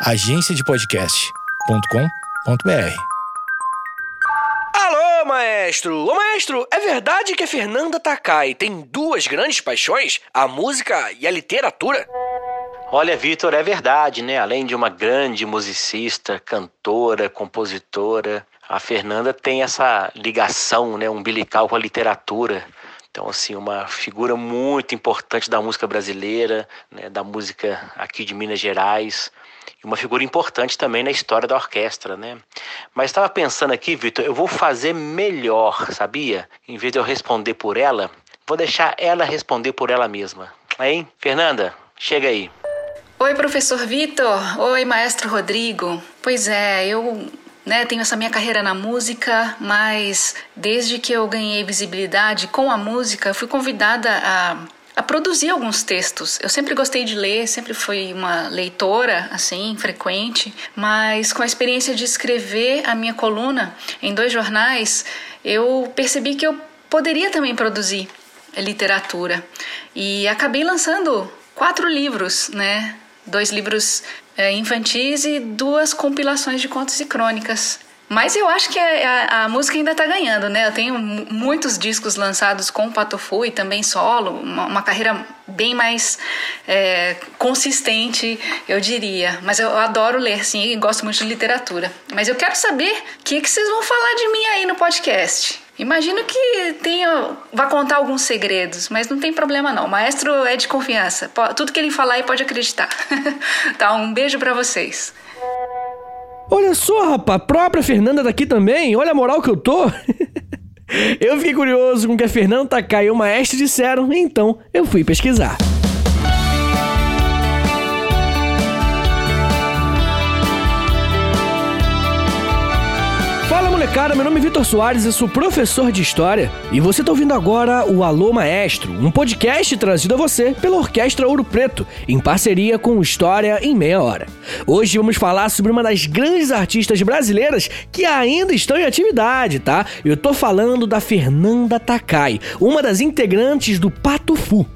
agenciadepodcast.com.br. Alô, maestro! Ô, maestro, é verdade que a Fernanda Takai tem duas grandes paixões, a música e a literatura? Olha, Vitor, é verdade, né? Além de uma grande musicista, cantora, compositora, a Fernanda tem essa ligação, né, umbilical com a literatura. Então, assim, uma figura muito importante da música brasileira, né, da música aqui de Minas Gerais, e uma figura importante também na história da orquestra, né? Mas estava pensando aqui, Vitor, eu vou fazer melhor, sabia? Em vez de eu responder por ela, vou deixar ela responder por ela mesma. Hein? Fernanda, chega aí. Oi, professor Vitor. Oi, maestro Rodrigo. Pois é, eu né, tenho essa minha carreira na música, mas desde que eu ganhei visibilidade com a música, fui convidada a, a produzir alguns textos. Eu sempre gostei de ler, sempre fui uma leitora, assim, frequente, mas com a experiência de escrever a minha coluna em dois jornais, eu percebi que eu poderia também produzir literatura. E acabei lançando quatro livros, né? Dois livros é, infantis e duas compilações de contos e crônicas. Mas eu acho que a, a, a música ainda está ganhando, né? Eu tenho muitos discos lançados com Patofu e também solo, uma, uma carreira bem mais é, consistente, eu diria. Mas eu adoro ler, sim, e gosto muito de literatura. Mas eu quero saber o que, que vocês vão falar de mim aí no podcast. Imagino que tenha, vá contar alguns segredos, mas não tem problema não. O maestro é de confiança. Tudo que ele falar aí pode acreditar. tá, um beijo para vocês. Olha só, rapaz, a própria Fernanda tá aqui também. Olha a moral que eu tô. eu fiquei curioso com o que a Fernanda Takai e o maestro disseram, então eu fui pesquisar. Molecada, meu nome é Vitor Soares, eu sou professor de História e você está ouvindo agora o Alô Maestro, um podcast trazido a você pela Orquestra Ouro Preto, em parceria com História em Meia Hora. Hoje vamos falar sobre uma das grandes artistas brasileiras que ainda estão em atividade, tá? Eu tô falando da Fernanda Takai, uma das integrantes do Pato Fu.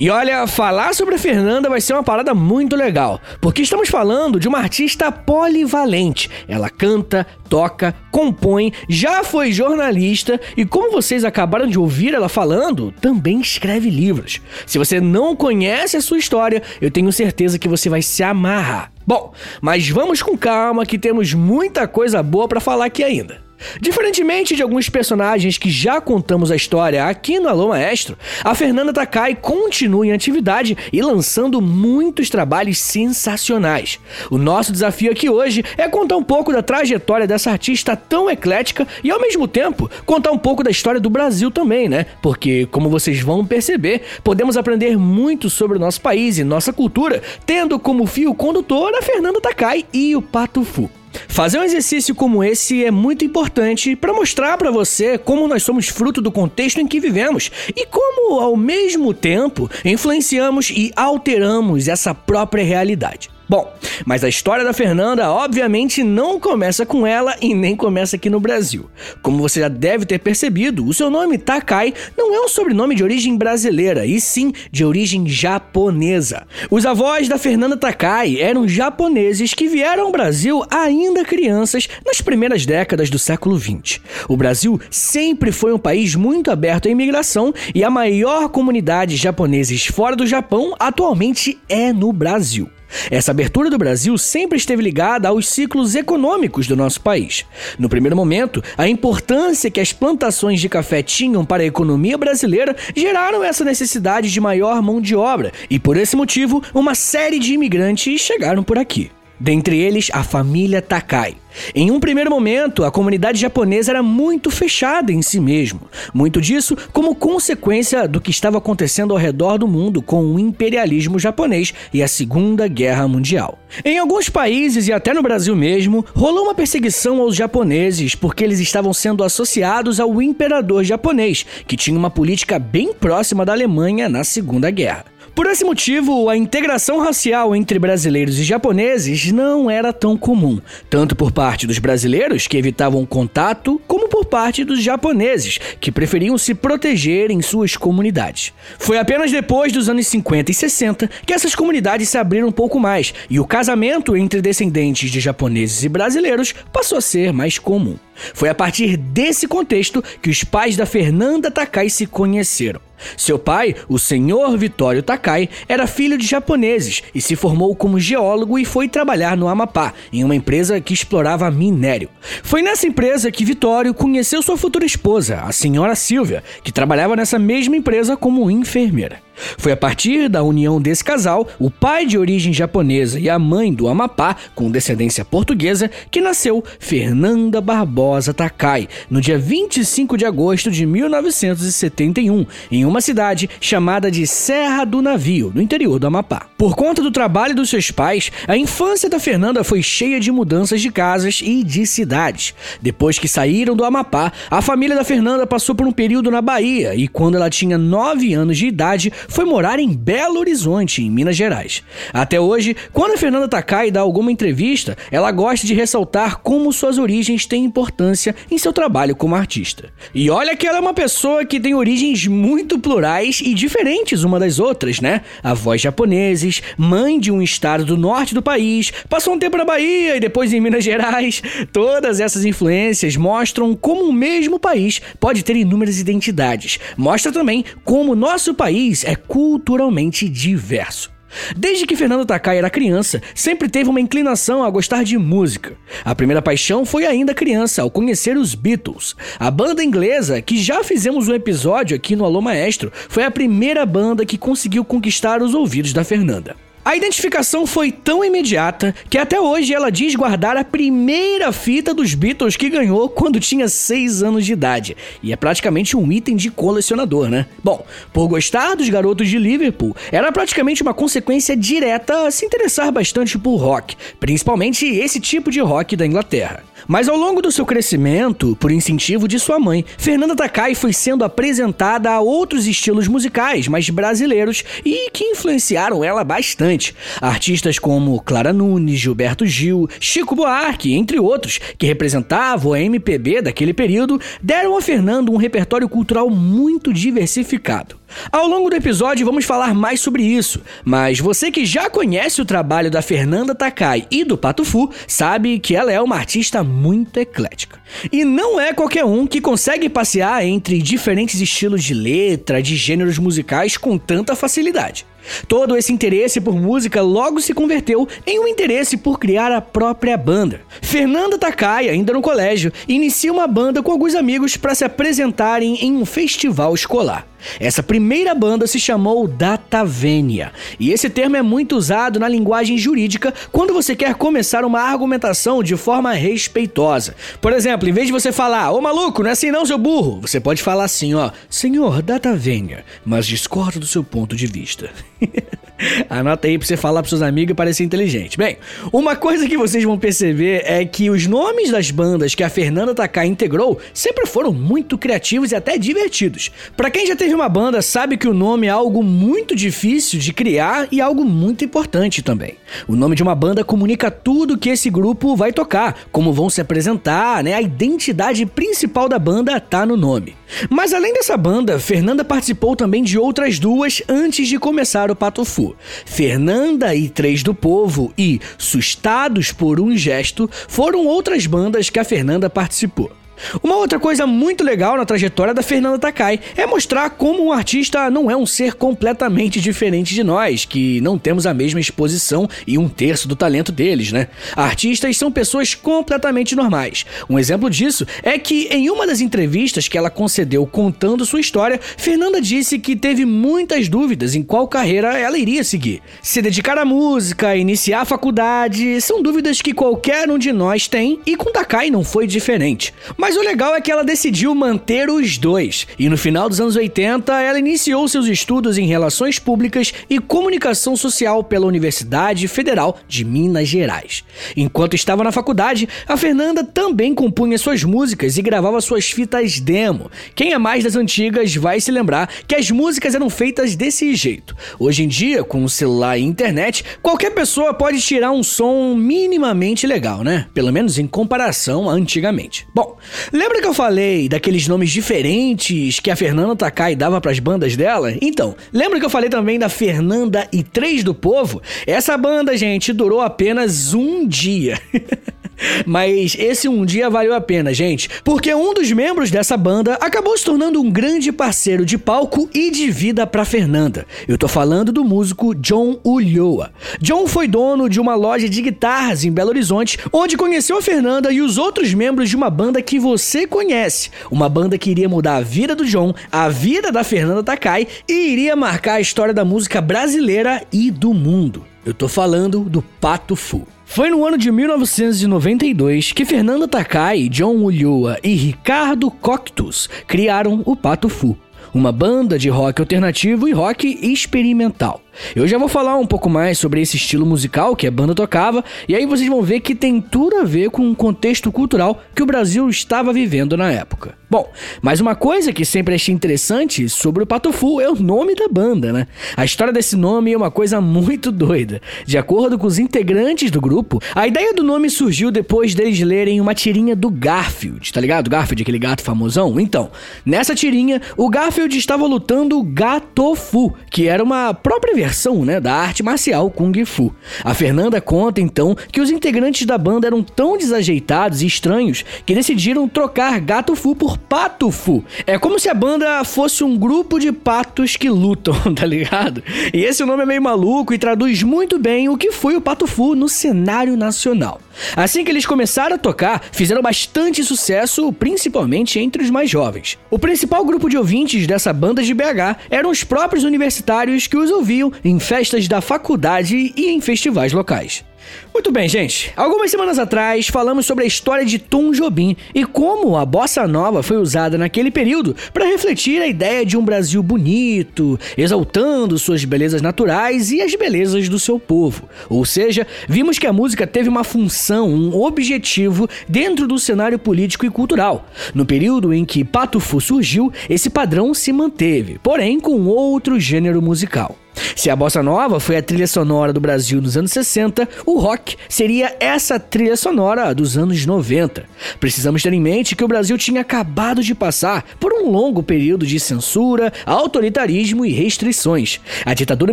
E olha, falar sobre a Fernanda vai ser uma parada muito legal, porque estamos falando de uma artista polivalente. Ela canta, toca, compõe, já foi jornalista e, como vocês acabaram de ouvir ela falando, também escreve livros. Se você não conhece a sua história, eu tenho certeza que você vai se amarrar. Bom, mas vamos com calma que temos muita coisa boa para falar aqui ainda. Diferentemente de alguns personagens que já contamos a história aqui no Alô Maestro, a Fernanda Takai continua em atividade e lançando muitos trabalhos sensacionais. O nosso desafio aqui hoje é contar um pouco da trajetória dessa artista tão eclética e ao mesmo tempo contar um pouco da história do Brasil também, né? Porque, como vocês vão perceber, podemos aprender muito sobre o nosso país e nossa cultura, tendo como fio condutor a Fernanda Takai e o Pato Fu. Fazer um exercício como esse é muito importante para mostrar para você como nós somos fruto do contexto em que vivemos e como, ao mesmo tempo, influenciamos e alteramos essa própria realidade. Bom, mas a história da Fernanda obviamente não começa com ela e nem começa aqui no Brasil. Como você já deve ter percebido, o seu nome Takai não é um sobrenome de origem brasileira, e sim de origem japonesa. Os avós da Fernanda Takai eram japoneses que vieram ao Brasil ainda crianças nas primeiras décadas do século XX. O Brasil sempre foi um país muito aberto à imigração e a maior comunidade de japoneses fora do Japão atualmente é no Brasil. Essa abertura do Brasil sempre esteve ligada aos ciclos econômicos do nosso país. No primeiro momento, a importância que as plantações de café tinham para a economia brasileira geraram essa necessidade de maior mão de obra, e por esse motivo, uma série de imigrantes chegaram por aqui. Dentre eles, a família Takai. Em um primeiro momento, a comunidade japonesa era muito fechada em si mesmo. Muito disso como consequência do que estava acontecendo ao redor do mundo com o imperialismo japonês e a Segunda Guerra Mundial. Em alguns países e até no Brasil mesmo, rolou uma perseguição aos japoneses porque eles estavam sendo associados ao imperador japonês, que tinha uma política bem próxima da Alemanha na Segunda Guerra. Por esse motivo, a integração racial entre brasileiros e japoneses não era tão comum, tanto por parte dos brasileiros, que evitavam contato, como por parte dos japoneses, que preferiam se proteger em suas comunidades. Foi apenas depois dos anos 50 e 60 que essas comunidades se abriram um pouco mais e o casamento entre descendentes de japoneses e brasileiros passou a ser mais comum. Foi a partir desse contexto que os pais da Fernanda Takai se conheceram. Seu pai, o senhor Vitório Takai, era filho de japoneses e se formou como geólogo e foi trabalhar no Amapá, em uma empresa que explorava minério. Foi nessa empresa que Vitório conheceu sua futura esposa, a senhora Silvia, que trabalhava nessa mesma empresa como enfermeira. Foi a partir da união desse casal, o pai de origem japonesa e a mãe do Amapá, com descendência portuguesa, que nasceu Fernanda Barbosa Takai, no dia 25 de agosto de 1971, em uma cidade chamada de Serra do Navio, no interior do Amapá. Por conta do trabalho dos seus pais, a infância da Fernanda foi cheia de mudanças de casas e de cidades. Depois que saíram do Amapá, a família da Fernanda passou por um período na Bahia e, quando ela tinha 9 anos de idade, foi morar em Belo Horizonte, em Minas Gerais. Até hoje, quando a Fernanda Takai dá alguma entrevista, ela gosta de ressaltar como suas origens têm importância em seu trabalho como artista. E olha que ela é uma pessoa que tem origens muito plurais e diferentes uma das outras, né? Avós japoneses, mãe de um estado do norte do país, passou um tempo na Bahia e depois em Minas Gerais. Todas essas influências mostram como o mesmo país pode ter inúmeras identidades. Mostra também como nosso país é culturalmente diverso. Desde que Fernando Takai era criança, sempre teve uma inclinação a gostar de música. A primeira paixão foi ainda criança, ao conhecer os Beatles. A banda inglesa, que já fizemos um episódio aqui no Alô Maestro, foi a primeira banda que conseguiu conquistar os ouvidos da Fernanda. A identificação foi tão imediata que até hoje ela diz guardar a primeira fita dos Beatles que ganhou quando tinha 6 anos de idade. E é praticamente um item de colecionador, né? Bom, por gostar dos garotos de Liverpool, era praticamente uma consequência direta a se interessar bastante por rock, principalmente esse tipo de rock da Inglaterra. Mas ao longo do seu crescimento, por incentivo de sua mãe, Fernanda Takai foi sendo apresentada a outros estilos musicais mais brasileiros e que influenciaram ela bastante. Artistas como Clara Nunes, Gilberto Gil, Chico Buarque, entre outros, que representavam a MPB daquele período, deram a Fernanda um repertório cultural muito diversificado. Ao longo do episódio vamos falar mais sobre isso, mas você que já conhece o trabalho da Fernanda Takai e do Pato Fu sabe que ela é uma artista muito eclética. E não é qualquer um que consegue passear entre diferentes estilos de letra, de gêneros musicais com tanta facilidade. Todo esse interesse por música logo se converteu em um interesse por criar a própria banda. Fernanda Takai, ainda no colégio, inicia uma banda com alguns amigos para se apresentarem em um festival escolar. Essa primeira banda se chamou Datavênia, e esse termo é muito usado na linguagem jurídica quando você quer começar uma argumentação de forma respeitosa. Por exemplo, em vez de você falar, ô maluco, não é assim não, seu burro, você pode falar assim, ó, senhor Datavênia, mas discordo do seu ponto de vista. Anota aí pra você falar pros seus amigos e parecer inteligente. Bem, uma coisa que vocês vão perceber é que os nomes das bandas que a Fernanda Takai integrou sempre foram muito criativos e até divertidos. Para quem já teve uma banda, sabe que o nome é algo muito difícil de criar e algo muito importante também. O nome de uma banda comunica tudo que esse grupo vai tocar, como vão se apresentar, né? A identidade principal da banda tá no nome. Mas além dessa banda, Fernanda participou também de outras duas antes de começar o Pato Fu. Fernanda e Três do Povo e Sustados por um Gesto foram outras bandas que a Fernanda participou. Uma outra coisa muito legal na trajetória da Fernanda Takai é mostrar como um artista não é um ser completamente diferente de nós, que não temos a mesma exposição e um terço do talento deles, né? Artistas são pessoas completamente normais. Um exemplo disso é que em uma das entrevistas que ela concedeu contando sua história, Fernanda disse que teve muitas dúvidas em qual carreira ela iria seguir. Se dedicar à música, iniciar a faculdade, são dúvidas que qualquer um de nós tem e com Takai não foi diferente. Mas Mas o legal é que ela decidiu manter os dois, e no final dos anos 80 ela iniciou seus estudos em Relações Públicas e Comunicação Social pela Universidade Federal de Minas Gerais. Enquanto estava na faculdade, a Fernanda também compunha suas músicas e gravava suas fitas demo. Quem é mais das antigas vai se lembrar que as músicas eram feitas desse jeito. Hoje em dia, com o celular e internet, qualquer pessoa pode tirar um som minimamente legal, né? Pelo menos em comparação a antigamente. Bom, lembra que eu falei daqueles nomes diferentes que a Fernanda Takai dava para as bandas dela? Então, lembra que eu falei também da Fernanda e Três do Povo? Essa banda, gente, durou apenas um dia. Mas esse um dia valeu a pena, gente, porque um dos membros dessa banda acabou se tornando um grande parceiro de palco e de vida para Fernanda. Eu tô falando do músico John Ulloa. John foi dono de uma loja de guitarras em Belo Horizonte, onde conheceu a Fernanda e os outros membros de uma banda que você conhece. Uma banda que iria mudar a vida do John, a vida da Fernanda Takai e iria marcar a história da música brasileira e do mundo. Eu tô falando do Pato Fu. Foi no ano de 1992 que Fernanda Takai, John Ulloa e Ricardo Coctus criaram o Pato Fu, uma banda de rock alternativo e rock experimental. Eu já vou falar um pouco mais sobre esse estilo musical que a banda tocava, e aí vocês vão ver que tem tudo a ver com o contexto cultural que o Brasil estava vivendo na época. Bom, mas uma coisa que sempre achei interessante sobre o Patofu é o nome da banda, né? A história desse nome é uma coisa muito doida. De acordo com os integrantes do grupo, a ideia do nome surgiu depois deles lerem uma tirinha do Garfield, tá ligado? Garfield, aquele gato famosão? Então, nessa tirinha, o Garfield estava lutando Gatofu, que era uma própria versão, né, da arte marcial Kung Fu. A Fernanda conta então que os integrantes da banda eram tão desajeitados e estranhos que decidiram trocar Gato Fu por Pato Fu. É como se a banda fosse um grupo de patos que lutam, tá ligado? E esse nome é meio maluco e traduz muito bem o que foi o Pato Fu no cenário nacional. Assim que eles começaram a tocar, fizeram bastante sucesso, principalmente entre os mais jovens. O principal grupo de ouvintes dessa banda de BH eram os próprios universitários que os ouviam em festas da faculdade e em festivais locais. Muito bem, gente. Algumas semanas atrás falamos sobre a história de Tom Jobim e como a bossa nova foi usada naquele período para refletir a ideia de um Brasil bonito, exaltando suas belezas naturais e as belezas do seu povo. Ou seja, vimos que a música teve uma função, um objetivo dentro do cenário político e cultural. No período em que Pato Fu surgiu, esse padrão se manteve, porém com outro gênero musical. Se a bossa nova foi a trilha sonora do Brasil nos anos 60, o rock seria essa trilha sonora dos anos 90. Precisamos ter em mente que o Brasil tinha acabado de passar por um longo período de censura, autoritarismo e restrições. A ditadura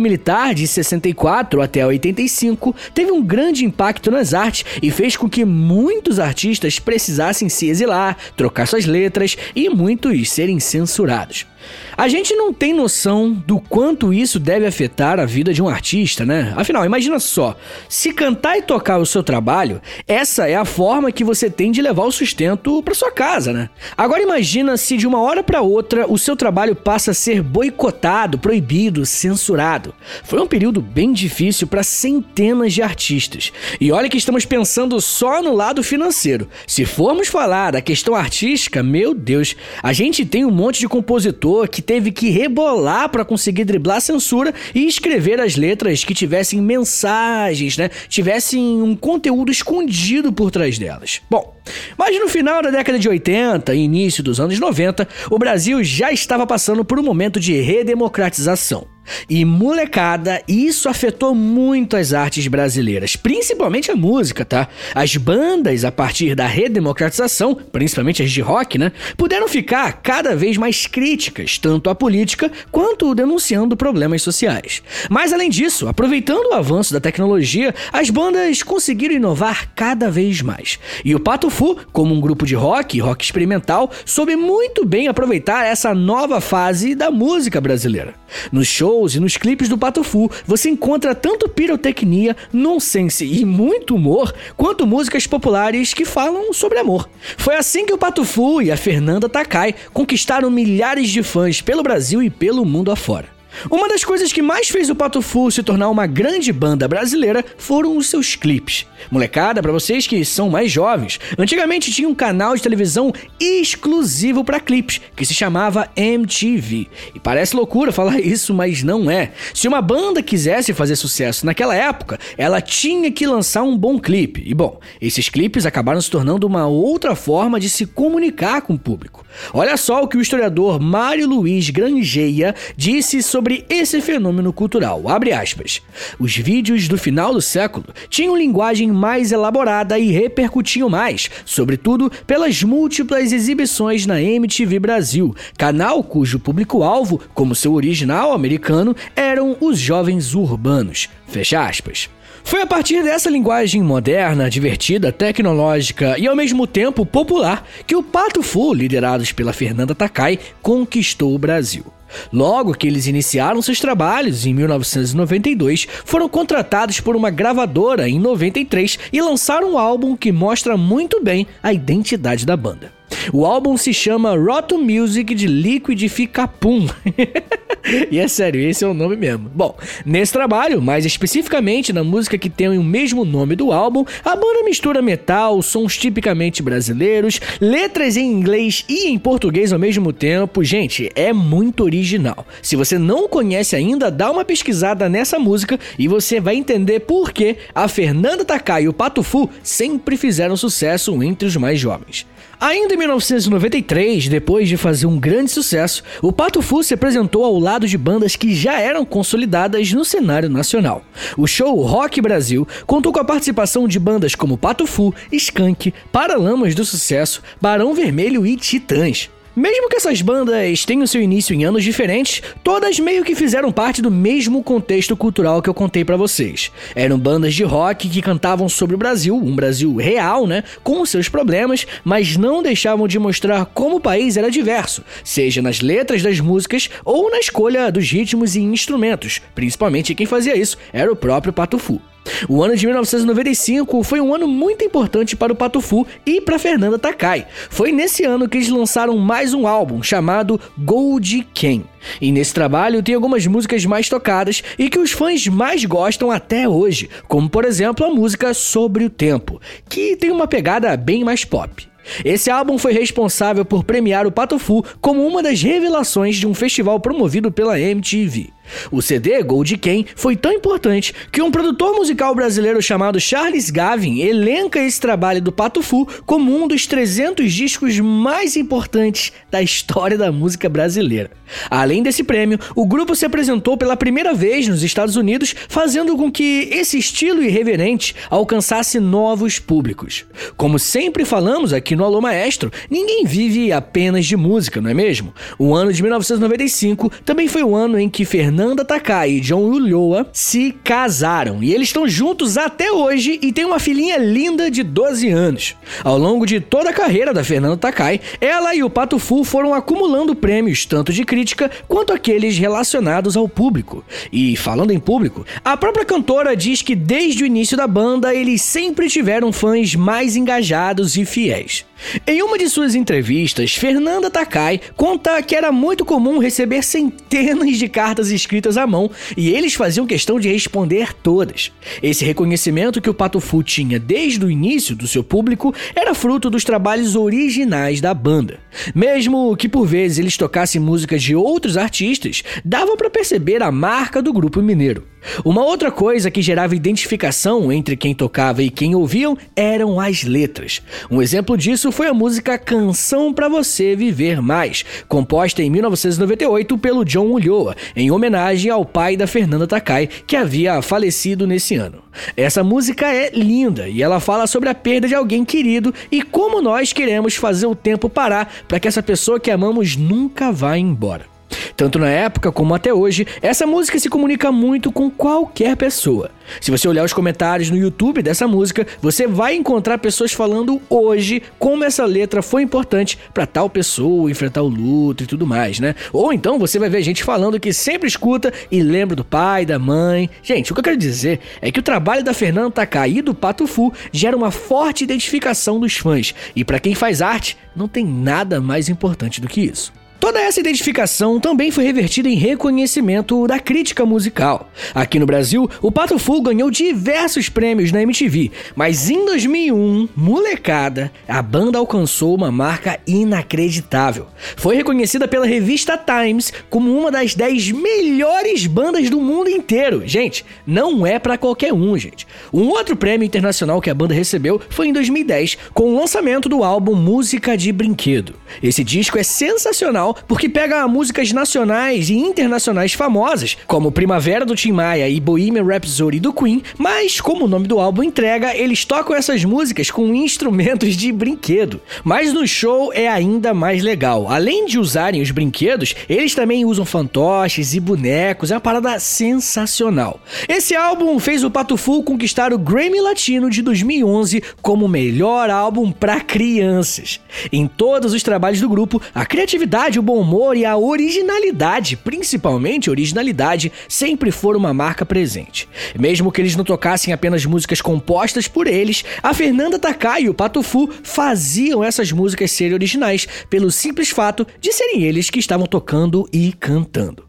militar de 64 até 85 teve um grande impacto nas artes e fez com que muitos artistas precisassem se exilar, trocar suas letras e muitos serem censurados. A gente não tem noção do quanto isso deve afetar a vida de um artista, né? Afinal, imagina só, se cantar e tocar o seu trabalho, essa é a forma que você tem de levar o sustento para sua casa, né? Agora imagina se de uma hora para outra o seu trabalho passa a ser boicotado, proibido, censurado. Foi um período bem difícil para centenas de artistas. E olha que estamos pensando só no lado financeiro. Se formos falar da questão artística, meu Deus, a gente tem um monte de compositor que teve que rebolar para conseguir driblar a censura e escrever as letras que tivessem mensagens, né? Tivessem um conteúdo escondido por trás delas. Bom, mas no final da década de 80 e início dos anos 90, o Brasil já estava passando por um momento de redemocratização. E molecada, isso afetou muito as artes brasileiras, principalmente a música, tá? As bandas, a partir da redemocratização, principalmente as de rock, né, puderam ficar cada vez mais críticas, tanto à política quanto denunciando problemas sociais. Mas além disso, aproveitando o avanço da tecnologia, as bandas conseguiram inovar cada vez mais. E o Pato Fu, como um grupo de rock, rock experimental, soube muito bem aproveitar essa nova fase da música brasileira. Nos shows shows e nos clipes do Patofu, você encontra tanto pirotecnia, nonsense e muito humor, quanto músicas populares que falam sobre amor. Foi assim que o Patofu e a Fernanda Takai conquistaram milhares de fãs pelo Brasil e pelo mundo afora. Uma das coisas que mais fez o Pato Fu se tornar uma grande banda brasileira foram os seus clipes. Molecada, para vocês que são mais jovens, antigamente tinha um canal de televisão exclusivo para clipes, que se chamava MTV. E parece loucura falar isso, mas não é. Se uma banda quisesse fazer sucesso naquela época, ela tinha que lançar um bom clipe. E bom, esses clipes acabaram se tornando uma outra forma de se comunicar com o público. Olha só o que o historiador Mário Luiz Grangeia disse sobre esse fenômeno cultural. Os vídeos do final do século tinham linguagem mais elaborada e repercutiam mais, sobretudo pelas múltiplas exibições na MTV Brasil, canal cujo público-alvo, como seu original americano, eram os jovens urbanos. Fecha aspas. Foi a partir dessa linguagem moderna, divertida, tecnológica e ao mesmo tempo popular que o Pato Fu, liderados pela Fernanda Takai, conquistou o Brasil. Logo que eles iniciaram seus trabalhos em 1992, foram contratados por uma gravadora em 93 e lançaram um álbum que mostra muito bem a identidade da banda. O álbum se chama Rotten Music de Liquidificapum. e é sério, esse é o nome mesmo. Bom, nesse trabalho, mais especificamente na música que tem o mesmo nome do álbum, a banda mistura metal, sons tipicamente brasileiros, letras em inglês e em português ao mesmo tempo. Gente, é muito original. Se você não conhece ainda, dá uma pesquisada nessa música e você vai entender por que a Fernanda Takai e o Pato Fu sempre fizeram sucesso entre os mais jovens. Ainda em 1993, depois de fazer um grande sucesso, o Pato Fu se apresentou ao lado de bandas que já eram consolidadas no cenário nacional. O show Rock Brasil contou com a participação de bandas como Pato Fu, Skank, Paralamas do Sucesso, Barão Vermelho e Titãs. Mesmo que essas bandas tenham seu início em anos diferentes, todas meio que fizeram parte do mesmo contexto cultural que eu contei para vocês. Eram bandas de rock que cantavam sobre o Brasil, um Brasil real, né, com seus problemas, mas não deixavam de mostrar como o país era diverso, seja nas letras das músicas ou na escolha dos ritmos e instrumentos. Principalmente quem fazia isso era o próprio Pato Fu. O ano de 1995 foi um ano muito importante para o Patufu e para Fernanda Takai. Foi nesse ano que eles lançaram mais um álbum chamado Gold Ken. E nesse trabalho tem algumas músicas mais tocadas e que os fãs mais gostam até hoje, como por exemplo a música Sobre o Tempo, que tem uma pegada bem mais pop. Esse álbum foi responsável por premiar o Patofu como uma das revelações de um festival promovido pela MTV. O CD Gold Ken foi tão importante que um produtor musical brasileiro chamado Charles Gavin elenca esse trabalho do Pato Fu como um dos 300 discos mais importantes da história da música brasileira. Além desse prêmio, o grupo se apresentou pela primeira vez nos Estados Unidos, fazendo com que esse estilo irreverente alcançasse novos públicos. Como sempre falamos aqui no Alô Maestro, ninguém vive apenas de música, não é mesmo? O ano de 1995 também foi o ano em que Fernando Fernanda Takai e John Ulloa se casaram e eles estão juntos até hoje e têm uma filhinha linda de 12 anos. Ao longo de toda a carreira da Fernanda Takai, ela e o Pato Fu foram acumulando prêmios tanto de crítica quanto aqueles relacionados ao público. E falando em público, a própria cantora diz que desde o início da banda eles sempre tiveram fãs mais engajados e fiéis. Em uma de suas entrevistas, Fernanda Takai conta que era muito comum receber centenas de cartas escritas à mão e eles faziam questão de responder todas. Esse reconhecimento que o Pato Fu tinha desde o início do seu público era fruto dos trabalhos originais da banda. Mesmo que por vezes eles tocassem músicas de outros artistas, dava para perceber a marca do grupo mineiro. Uma outra coisa que gerava identificação entre quem tocava e quem ouviam eram as letras. Um exemplo disso foi a música Canção para Você Viver Mais, composta em 1998 pelo John Ulloa, em homenagem ao pai da Fernanda Takai, que havia falecido nesse ano. Essa música é linda e ela fala sobre a perda de alguém querido e como nós queremos fazer o tempo parar para que essa pessoa que amamos nunca vá embora. Tanto na época como até hoje, essa música se comunica muito com qualquer pessoa. Se você olhar os comentários no YouTube dessa música, você vai encontrar pessoas falando hoje como essa letra foi importante para tal pessoa enfrentar o luto e tudo mais, né? Ou então você vai ver gente falando que sempre escuta e lembra do pai, da mãe. Gente, o que eu quero dizer é que o trabalho da Fernanda Takai e do Pato Fu gera uma forte identificação dos fãs, e para quem faz arte, não tem nada mais importante do que isso. Toda essa identificação também foi revertida em reconhecimento da crítica musical. Aqui no Brasil, o Pato Fu ganhou diversos prêmios na MTV, mas em 2001, molecada, a banda alcançou uma marca inacreditável. Foi reconhecida pela revista Times como uma das 10 melhores bandas do mundo inteiro. Gente, não é para qualquer um, gente. Um outro prêmio internacional que a banda recebeu foi em 2010, com o lançamento do álbum Música de Brinquedo. Esse disco é sensacional porque pega músicas nacionais e internacionais famosas, como Primavera do Tim Maia e Bohemian Rhapsody do Queen, mas como o nome do álbum entrega, eles tocam essas músicas com instrumentos de brinquedo. Mas no show é ainda mais legal. Além de usarem os brinquedos, eles também usam fantoches e bonecos, é uma parada sensacional. Esse álbum fez o Pato Fu conquistar o Grammy Latino de 2011 como melhor álbum para crianças. Em todos os trabalhos do grupo, a criatividade o bom humor e a originalidade, principalmente originalidade, sempre foram uma marca presente. Mesmo que eles não tocassem apenas músicas compostas por eles, a Fernanda Takai e o Patufu faziam essas músicas serem originais pelo simples fato de serem eles que estavam tocando e cantando.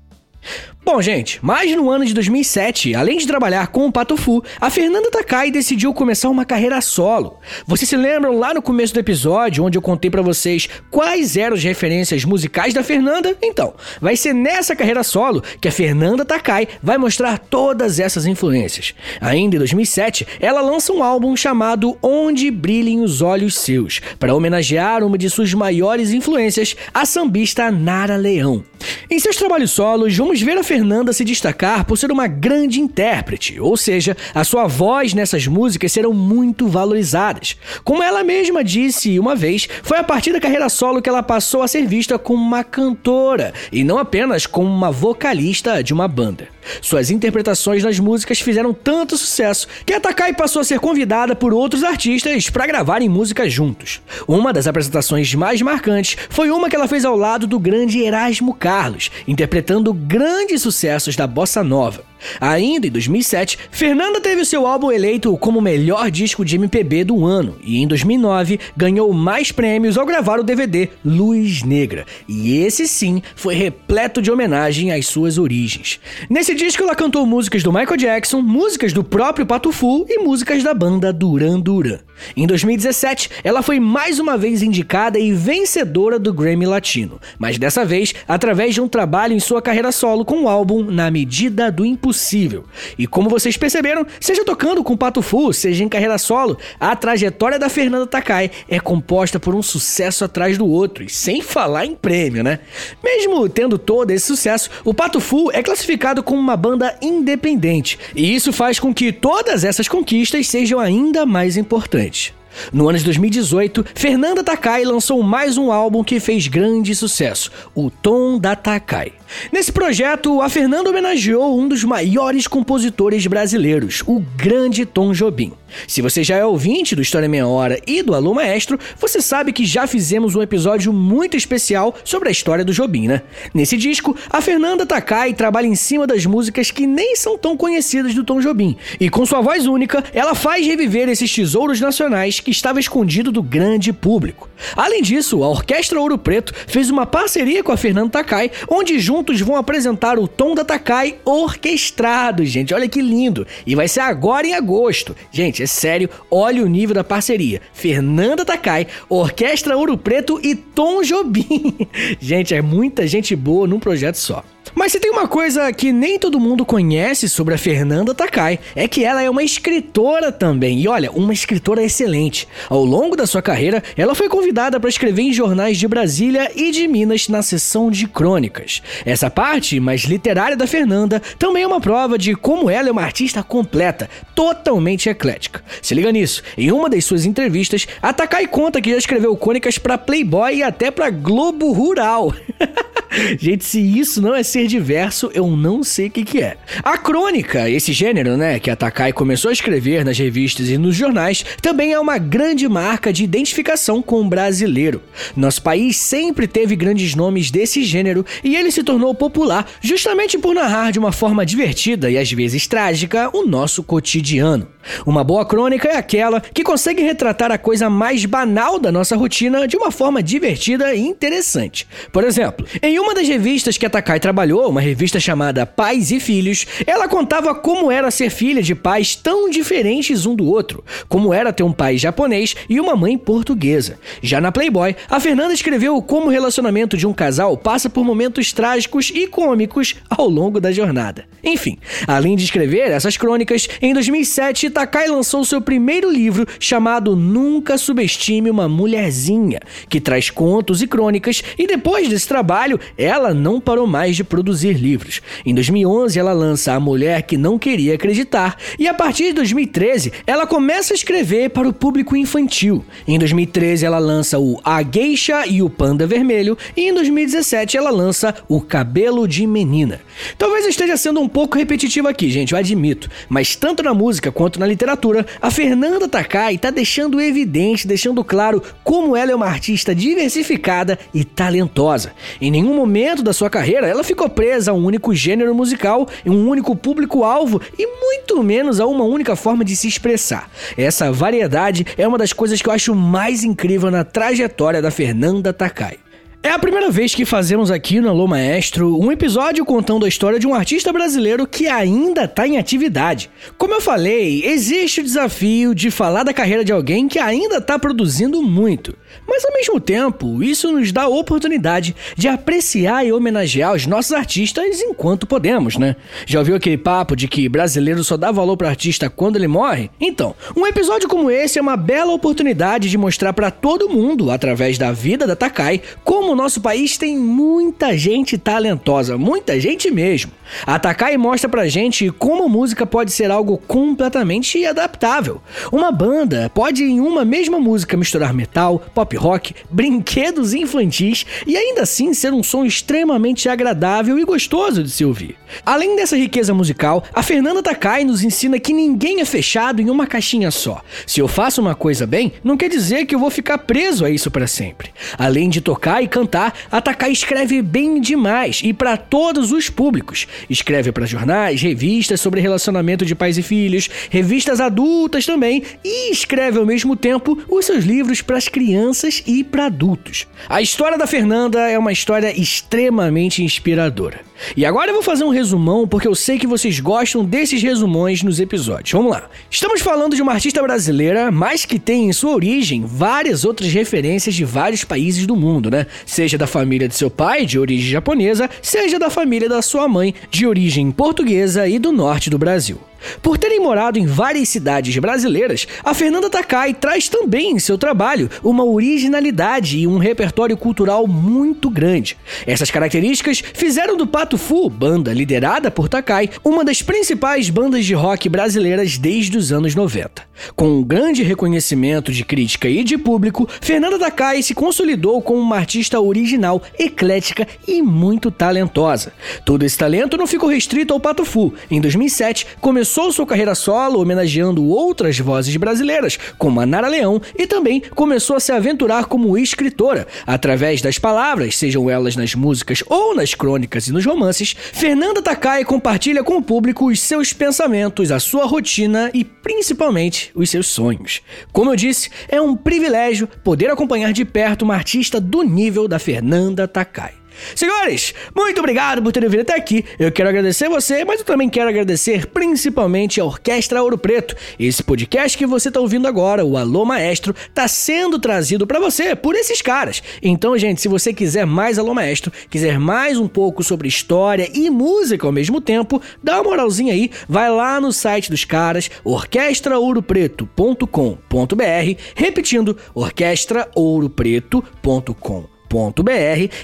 Bom, gente, mas no ano de 2007, além de trabalhar com o Pato Fu, a Fernanda Takai decidiu começar uma carreira solo. Vocês se lembram lá no começo do episódio, onde eu contei para vocês quais eram as referências musicais da Fernanda? Então, vai ser nessa carreira solo que a Fernanda Takai vai mostrar todas essas influências. Ainda em 2007, ela lança um álbum chamado Onde Brilhem os Olhos Seus, para homenagear uma de suas maiores influências, a sambista Nara Leão. Em seus trabalhos solos, vamos ver a Fernanda se destacar por ser uma grande intérprete, ou seja, a sua voz nessas músicas serão muito valorizadas. Como ela mesma disse uma vez, foi a partir da carreira solo que ela passou a ser vista como uma cantora e não apenas como uma vocalista de uma banda. Suas interpretações nas músicas fizeram tanto sucesso que a Takai passou a ser convidada por outros artistas para gravarem músicas juntos. Uma das apresentações mais marcantes foi uma que ela fez ao lado do grande Erasmo Carlos, interpretando grandes sucessos da bossa nova. Ainda em 2007, Fernanda teve seu álbum eleito como melhor disco de MPB do ano e em 2009 ganhou mais prêmios ao gravar o DVD Luz Negra. E esse sim foi repleto de homenagem às suas origens. Nesse disco ela cantou músicas do Michael Jackson, músicas do próprio Pato e músicas da banda Duran Duran. Em 2017, ela foi mais uma vez indicada e vencedora do Grammy Latino, mas dessa vez através de um trabalho em sua carreira solo com o álbum Na Medida do Impossível possível. E como vocês perceberam, seja tocando com Pato Fu, seja em carreira solo, a trajetória da Fernanda Takai é composta por um sucesso atrás do outro, e sem falar em prêmio, né? Mesmo tendo todo esse sucesso, o Pato Fu é classificado como uma banda independente, e isso faz com que todas essas conquistas sejam ainda mais importantes. No ano de 2018, Fernanda Takai lançou mais um álbum que fez grande sucesso, o Tom da Takai. Nesse projeto, a Fernanda homenageou um dos maiores compositores brasileiros, o grande Tom Jobim. Se você já é ouvinte do História Meia Hora e do Alô Maestro, você sabe que já fizemos um episódio muito especial sobre a história do Jobim, né? Nesse disco, a Fernanda Takai trabalha em cima das músicas que nem são tão conhecidas do Tom Jobim. E com sua voz única, ela faz reviver esses tesouros nacionais que estavam escondidos do grande público. Além disso, a Orquestra Ouro Preto fez uma parceria com a Fernanda Takai, onde juntos vão apresentar o Tom da Takai orquestrado, gente. Olha que lindo. E vai ser agora em agosto. Gente, é sério, olha o nível da parceria. Fernanda Takai, Orquestra Ouro Preto e Tom Jobim. gente, é muita gente boa num projeto só. Mas se tem uma coisa que nem todo mundo conhece sobre a Fernanda Takai, é que ela é uma escritora também. E olha, uma escritora excelente. Ao longo da sua carreira, ela foi convidada para escrever em jornais de Brasília e de Minas na seção de crônicas. Essa parte mais literária da Fernanda também é uma prova de como ela é uma artista completa, totalmente eclética. Se liga nisso, em uma das suas entrevistas, a Takai conta que já escreveu crônicas para Playboy e até para Globo Rural. Gente, se isso não é ser ser diverso, eu não sei o que, que é. A crônica, esse gênero, né, que a Takai começou a escrever nas revistas e nos jornais, também é uma grande marca de identificação com o brasileiro. Nosso país sempre teve grandes nomes desse gênero e ele se tornou popular justamente por narrar de uma forma divertida e às vezes trágica o nosso cotidiano. Uma boa crônica é aquela que consegue retratar a coisa mais banal da nossa rotina de uma forma divertida e interessante. Por exemplo, em uma das revistas que a Takai trabalhou, uma revista chamada Pais e Filhos, ela contava como era ser filha de pais tão diferentes um do outro, como era ter um pai japonês e uma mãe portuguesa. Já na Playboy, a Fernanda escreveu como o relacionamento de um casal passa por momentos trágicos e cômicos ao longo da jornada. Enfim, além de escrever essas crônicas, em 2007 Takai lançou seu primeiro livro chamado Nunca Subestime uma Mulherzinha, que traz contos e crônicas, e depois desse trabalho, ela não parou mais de produzir livros. Em 2011, ela lança A Mulher que Não Queria Acreditar, e a partir de 2013, ela começa a escrever para o público infantil. Em 2013, ela lança o A Geisha e o Panda Vermelho, e em 2017, ela lança O Cabelo de Menina. Talvez esteja sendo um pouco repetitivo aqui, gente, eu admito, mas tanto na música quanto na literatura, a Fernanda Takai está deixando evidente, deixando claro como ela é uma artista diversificada e talentosa. Em nenhum momento da sua carreira ela ficou presa a um único gênero musical, um único público-alvo e muito menos a uma única forma de se expressar. Essa variedade é uma das coisas que eu acho mais incrível na trajetória da Fernanda Takai. É a primeira vez que fazemos aqui no Alô Maestro um episódio contando a história de um artista brasileiro que ainda está em atividade. Como eu falei, existe o desafio de falar da carreira de alguém que ainda está produzindo muito. Mas ao mesmo tempo, isso nos dá a oportunidade de apreciar e homenagear os nossos artistas enquanto podemos, né? Já ouviu aquele papo de que brasileiro só dá valor para artista quando ele morre? Então, um episódio como esse é uma bela oportunidade de mostrar para todo mundo, através da vida da Takai, como o nosso país tem muita gente talentosa, muita gente mesmo. A Takai mostra pra gente como música pode ser algo completamente adaptável. Uma banda pode em uma mesma música misturar metal, pop rock, brinquedos infantis e ainda assim ser um som extremamente agradável e gostoso de se ouvir. Além dessa riqueza musical, a Fernanda Takai nos ensina que ninguém é fechado em uma caixinha só. Se eu faço uma coisa bem, não quer dizer que eu vou ficar preso a isso para sempre. Além de tocar e cantar a Takai escreve bem demais e para todos os públicos. Escreve para jornais, revistas sobre relacionamento de pais e filhos, revistas adultas também e escreve ao mesmo tempo os seus livros para as crianças e para adultos. A história da Fernanda é uma história extremamente inspiradora. E agora eu vou fazer um resumão porque eu sei que vocês gostam desses resumões nos episódios. Vamos lá. Estamos falando de uma artista brasileira, mas que tem em sua origem várias outras referências de vários países do mundo, né? Seja da família de seu pai, de origem japonesa, seja da família da sua mãe, de origem portuguesa e do norte do Brasil. Por terem morado em várias cidades brasileiras, a Fernanda Takai traz também em seu trabalho uma originalidade e um repertório cultural muito grande. Essas características fizeram do Pato Fu, banda liderada por Takai, uma das principais bandas de rock brasileiras desde os anos 90. Com um grande reconhecimento de crítica e de público, Fernanda Takai se consolidou como uma artista original, eclética e muito talentosa. Todo esse talento não ficou restrito ao Pato Fu. Em 2007, começou começou sua carreira solo homenageando outras vozes brasileiras, como a Nara Leão, e também começou a se aventurar como escritora. Através das palavras, sejam elas nas músicas ou nas crônicas e nos romances, Fernanda Takai compartilha com o público os seus pensamentos, a sua rotina e principalmente os seus sonhos. Como eu disse, é um privilégio poder acompanhar de perto uma artista do nível da Fernanda Takai. Senhores, muito obrigado por terem vindo até aqui. Eu quero agradecer você, mas eu também quero agradecer principalmente a Orquestra Ouro Preto. Esse podcast que você está ouvindo agora, o Alô Maestro, está sendo trazido para você por esses caras. Então, gente, se você quiser mais Alô Maestro, quiser mais um pouco sobre história e música ao mesmo tempo, dá uma moralzinha aí, vai lá no site dos caras, orquestraouropreto.com.br, repetindo, orquestraouropreto.com.br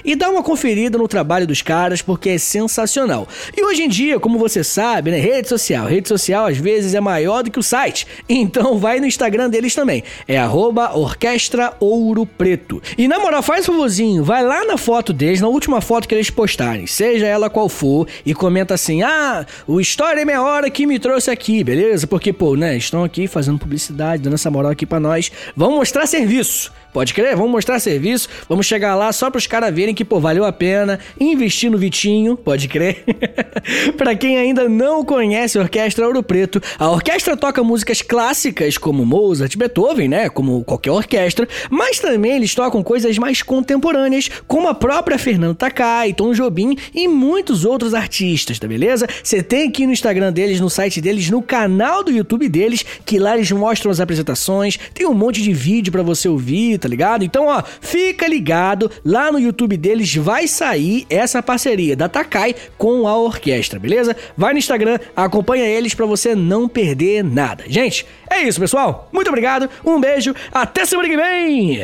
e dá uma conferida no trabalho dos caras porque é sensacional. E hoje em dia, como você sabe, né, rede social, rede social às vezes é maior do que o site. Então vai no Instagram deles também. É arroba Orquestra Ouro Preto. E na moral, faz um favorzinho, vai lá na foto deles, na última foto que eles postarem, seja ela qual for, e comenta assim: "Ah, o História é Meia Hora que me trouxe aqui", beleza? Porque, pô, né, estão aqui fazendo publicidade, dando essa moral aqui para nós. Vamos mostrar serviço. Pode crer? Vamos mostrar serviço, vamos chegar lá só para os caras verem que, pô, valeu a pena investir no Vitinho, pode crer? para quem ainda não conhece a Orquestra Ouro Preto, a orquestra toca músicas clássicas como Mozart, Beethoven, né? Como qualquer orquestra, mas também eles tocam coisas mais contemporâneas, como a própria Fernanda Takai, Tom Jobim e muitos outros artistas, tá beleza? Você tem aqui no Instagram deles, no site deles, no canal do YouTube deles, que lá eles mostram as apresentações, tem um monte de vídeo para você ouvir, tá ligado? Então, ó, fica ligado, lá no YouTube deles vai sair essa parceria da Takai com a orquestra, beleza? Vai no Instagram, acompanha eles para você não perder nada. Gente, é isso, pessoal. Muito obrigado, um beijo, até semana que vem.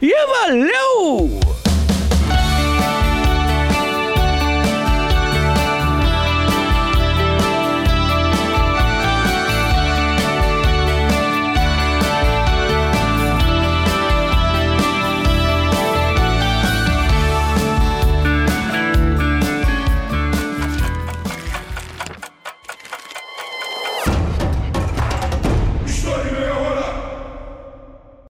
E valeu!